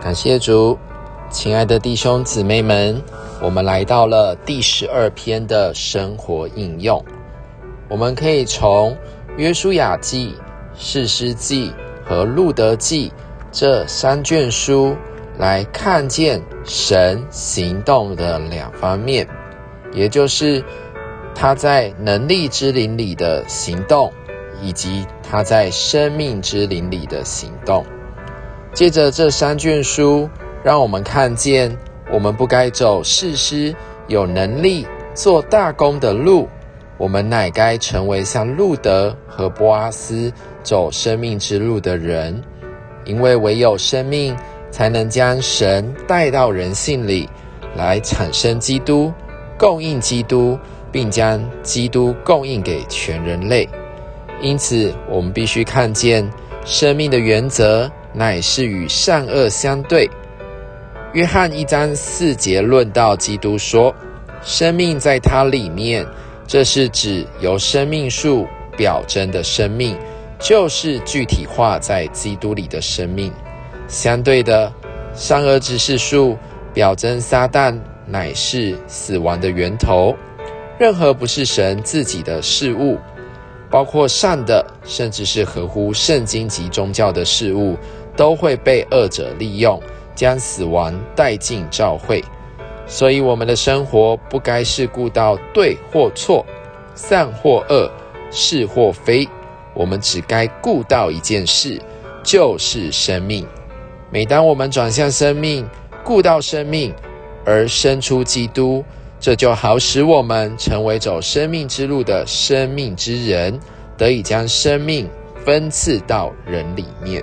感谢主，亲爱的弟兄姊妹们，我们来到了第十二篇的生活应用。我们可以从约书亚记、士师记和路德记这三卷书来看见神行动的两方面，也就是他在能力之灵里的行动，以及他在生命之灵里的行动。借着这三卷书，让我们看见，我们不该走世师有能力做大功的路，我们乃该成为像路德和波阿斯走生命之路的人。因为唯有生命，才能将神带到人性里，来产生基督，供应基督，并将基督供应给全人类。因此，我们必须看见生命的原则。乃是与善恶相对。约翰一章四节论到基督说：“生命在他里面。”这是指由生命树表征的生命，就是具体化在基督里的生命。相对的，善恶之事树表征撒旦，乃是死亡的源头。任何不是神自己的事物，包括善的，甚至是合乎圣经及宗教的事物。都会被恶者利用，将死亡带进教会。所以，我们的生活不该是顾到对或错、善或恶、是或非，我们只该顾到一件事，就是生命。每当我们转向生命，顾到生命，而生出基督，这就好使我们成为走生命之路的生命之人，得以将生命分赐到人里面。